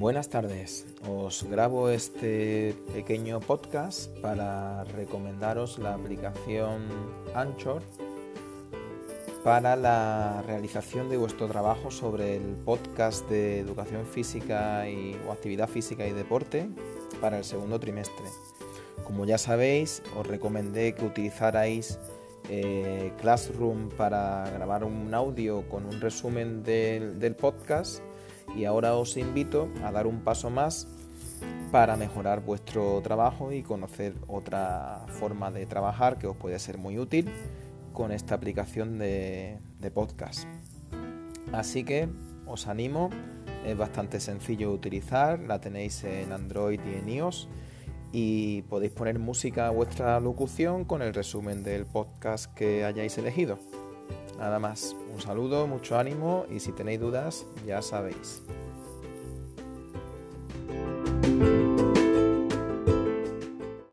Buenas tardes, os grabo este pequeño podcast para recomendaros la aplicación Anchor para la realización de vuestro trabajo sobre el podcast de educación física y, o actividad física y deporte para el segundo trimestre. Como ya sabéis, os recomendé que utilizarais eh, Classroom para grabar un audio con un resumen del, del podcast y ahora os invito a dar un paso más para mejorar vuestro trabajo y conocer otra forma de trabajar que os puede ser muy útil con esta aplicación de, podcast. Así que os animo, es bastante sencillo de utilizar, la tenéis en Android y en iOS y podéis poner música a vuestra locución con el resumen del podcast que hayáis elegido. Nada más, un saludo, mucho ánimo y si tenéis dudas ya sabéis.